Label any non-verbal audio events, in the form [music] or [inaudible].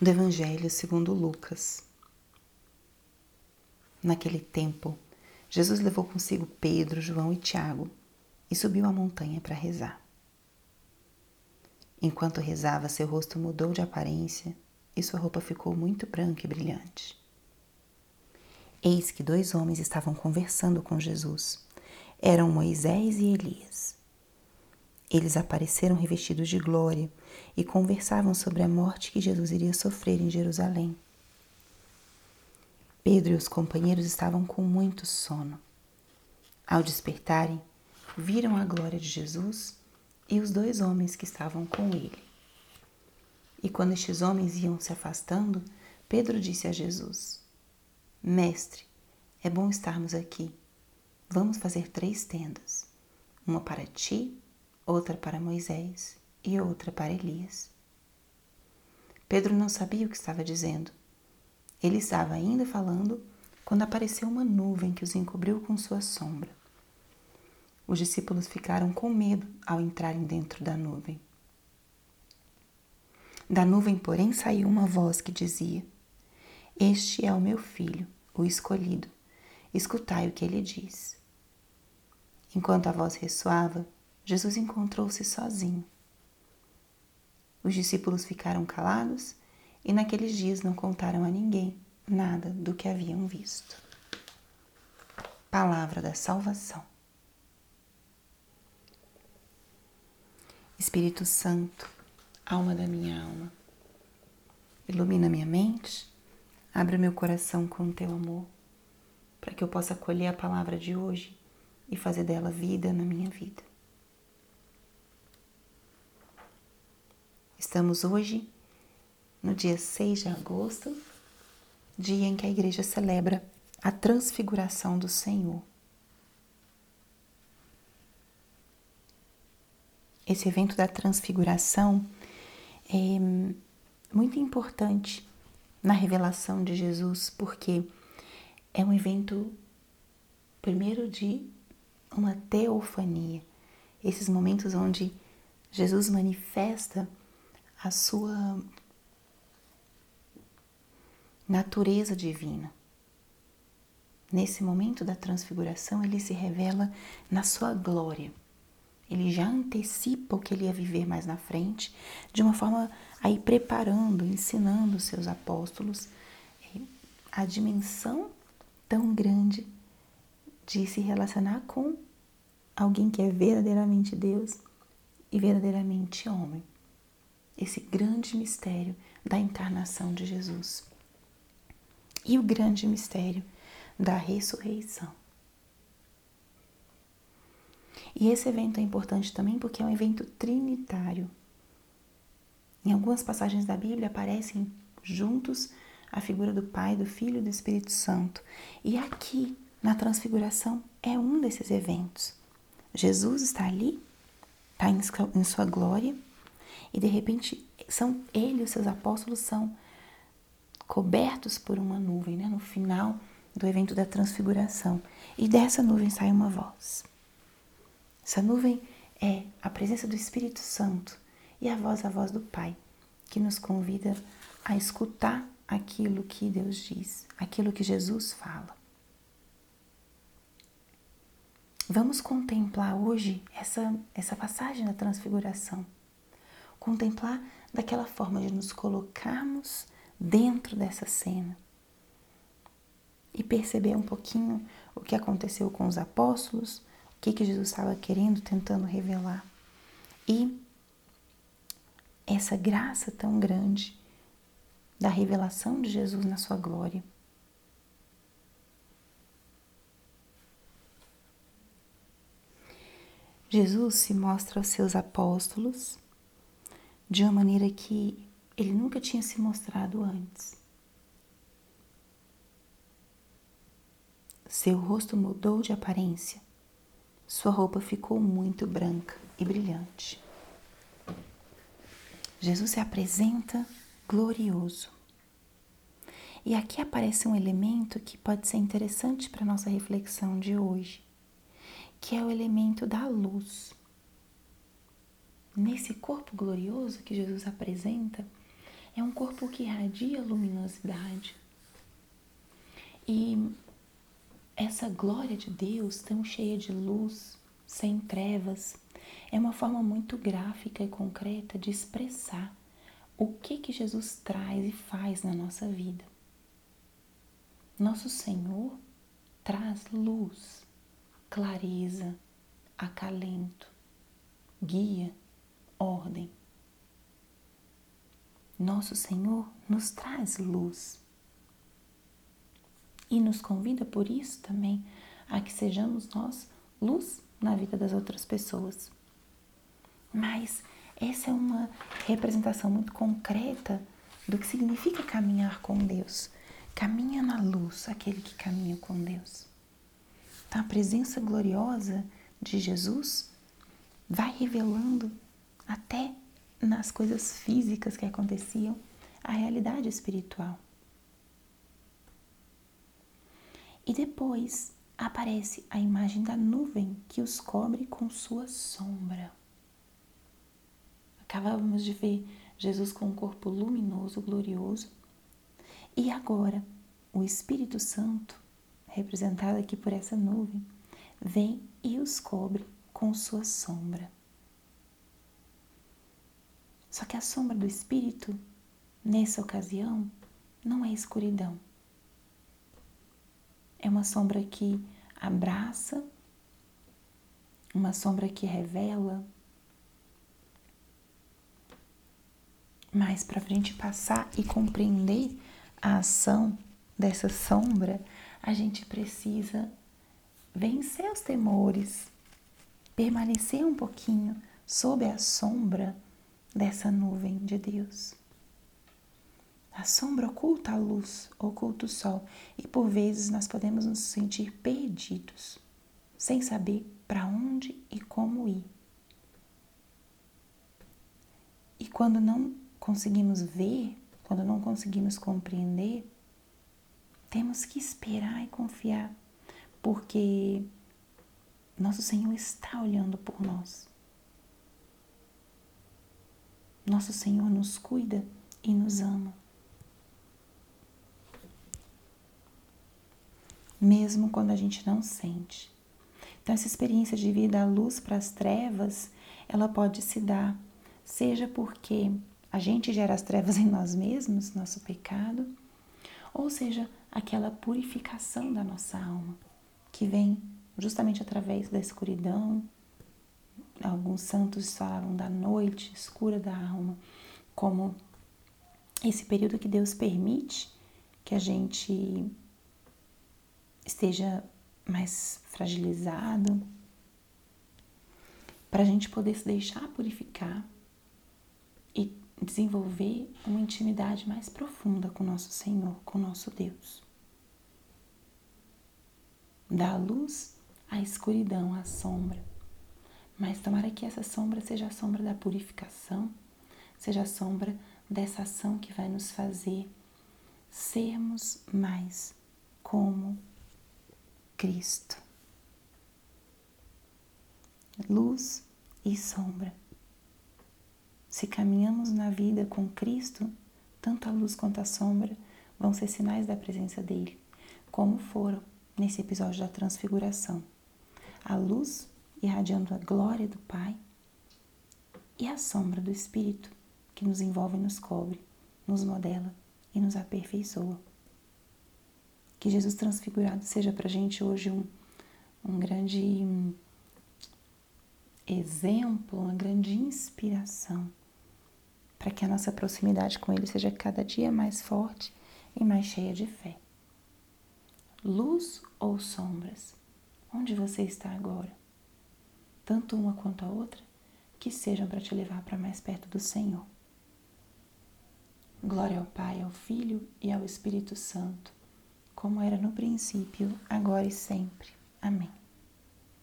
do Evangelho segundo Lucas. Naquele tempo, Jesus levou consigo Pedro, João e Tiago e subiu a montanha para rezar. Enquanto rezava, seu rosto mudou de aparência e sua roupa ficou muito branca e brilhante. Eis que dois homens estavam conversando com Jesus. Eram Moisés e Elias. Eles apareceram revestidos de glória e conversavam sobre a morte que Jesus iria sofrer em Jerusalém. Pedro e os companheiros estavam com muito sono. Ao despertarem, viram a glória de Jesus e os dois homens que estavam com ele. E quando estes homens iam se afastando, Pedro disse a Jesus: Mestre, é bom estarmos aqui. Vamos fazer três tendas: uma para ti, outra para Moisés e outra para Elias. Pedro não sabia o que estava dizendo. Ele estava ainda falando quando apareceu uma nuvem que os encobriu com sua sombra. Os discípulos ficaram com medo ao entrarem dentro da nuvem. Da nuvem, porém, saiu uma voz que dizia: Este é o meu filho, o escolhido. Escutai o que ele diz. Enquanto a voz ressoava, Jesus encontrou-se sozinho. Os discípulos ficaram calados e naqueles dias não contaram a ninguém nada do que haviam visto. Palavra da Salvação. Espírito Santo, alma da minha alma, ilumina minha mente, abre meu coração com o teu amor, para que eu possa acolher a palavra de hoje e fazer dela vida na minha vida. Estamos hoje no dia 6 de agosto, dia em que a igreja celebra a transfiguração do Senhor. Esse evento da transfiguração é muito importante na revelação de Jesus, porque é um evento, primeiro, de uma teofania, esses momentos onde Jesus manifesta a sua natureza divina. Nesse momento da transfiguração, ele se revela na sua glória. Ele já antecipa o que ele ia viver mais na frente, de uma forma a ir preparando, ensinando os seus apóstolos a dimensão tão grande de se relacionar com alguém que é verdadeiramente Deus e verdadeiramente homem esse grande mistério da encarnação de Jesus e o grande mistério da ressurreição. E esse evento é importante também porque é um evento trinitário. Em algumas passagens da Bíblia aparecem juntos a figura do Pai, do Filho e do Espírito Santo. E aqui, na Transfiguração, é um desses eventos. Jesus está ali, está em sua glória, e de repente são ele os seus apóstolos são cobertos por uma nuvem, né? No final do evento da transfiguração. E dessa nuvem sai uma voz. Essa nuvem é a presença do Espírito Santo e a voz, a voz do Pai, que nos convida a escutar aquilo que Deus diz, aquilo que Jesus fala. Vamos contemplar hoje essa, essa passagem da transfiguração contemplar daquela forma de nos colocarmos dentro dessa cena e perceber um pouquinho o que aconteceu com os apóstolos, o que, que Jesus estava querendo, tentando revelar. E essa graça tão grande da revelação de Jesus na sua glória. Jesus se mostra aos seus apóstolos de uma maneira que ele nunca tinha se mostrado antes. Seu rosto mudou de aparência, sua roupa ficou muito branca e brilhante. Jesus se apresenta glorioso. E aqui aparece um elemento que pode ser interessante para nossa reflexão de hoje, que é o elemento da luz nesse corpo glorioso que Jesus apresenta, é um corpo que irradia luminosidade. E essa glória de Deus, tão cheia de luz, sem trevas, é uma forma muito gráfica e concreta de expressar o que que Jesus traz e faz na nossa vida. Nosso Senhor traz luz, clareza, acalento, guia, ordem. Nosso Senhor nos traz luz e nos convida por isso também a que sejamos nós luz na vida das outras pessoas. Mas essa é uma representação muito concreta do que significa caminhar com Deus. Caminha na luz aquele que caminha com Deus. Então, a presença gloriosa de Jesus vai revelando até nas coisas físicas que aconteciam a realidade espiritual. E depois aparece a imagem da nuvem que os cobre com sua sombra. Acabávamos de ver Jesus com um corpo luminoso, glorioso, e agora o Espírito Santo, representado aqui por essa nuvem, vem e os cobre com sua sombra. Só que a sombra do Espírito, nessa ocasião, não é escuridão. É uma sombra que abraça, uma sombra que revela. Mas para a gente passar e compreender a ação dessa sombra, a gente precisa vencer os temores, permanecer um pouquinho sob a sombra dessa nuvem de Deus. A sombra oculta a luz, oculta o sol, e por vezes nós podemos nos sentir perdidos, sem saber para onde e como ir. E quando não conseguimos ver, quando não conseguimos compreender, temos que esperar e confiar, porque nosso Senhor está olhando por nós. Nosso Senhor nos cuida e nos ama. mesmo quando a gente não sente. Então, essa experiência de vir da luz para as trevas, ela pode se dar, seja porque a gente gera as trevas [laughs] em nós mesmos, nosso pecado, ou seja, aquela purificação da nossa alma, que vem justamente através da escuridão. Alguns santos falavam da noite escura da alma, como esse período que Deus permite que a gente esteja mais fragilizado, para a gente poder se deixar purificar e desenvolver uma intimidade mais profunda com nosso Senhor, com nosso Deus. Da luz à escuridão, à sombra. Mas tomara que essa sombra seja a sombra da purificação, seja a sombra dessa ação que vai nos fazer sermos mais como Cristo. Luz e sombra. Se caminhamos na vida com Cristo, tanto a luz quanto a sombra vão ser sinais da presença dele, como foram nesse episódio da transfiguração. A luz irradiando a glória do Pai e a sombra do Espírito que nos envolve e nos cobre, nos modela e nos aperfeiçoa. Que Jesus transfigurado seja para a gente hoje um, um grande exemplo, uma grande inspiração, para que a nossa proximidade com Ele seja cada dia mais forte e mais cheia de fé. Luz ou sombras? Onde você está agora? Tanto uma quanto a outra, que sejam para te levar para mais perto do Senhor. Glória ao Pai, ao Filho e ao Espírito Santo como era no princípio, agora e sempre. Amém.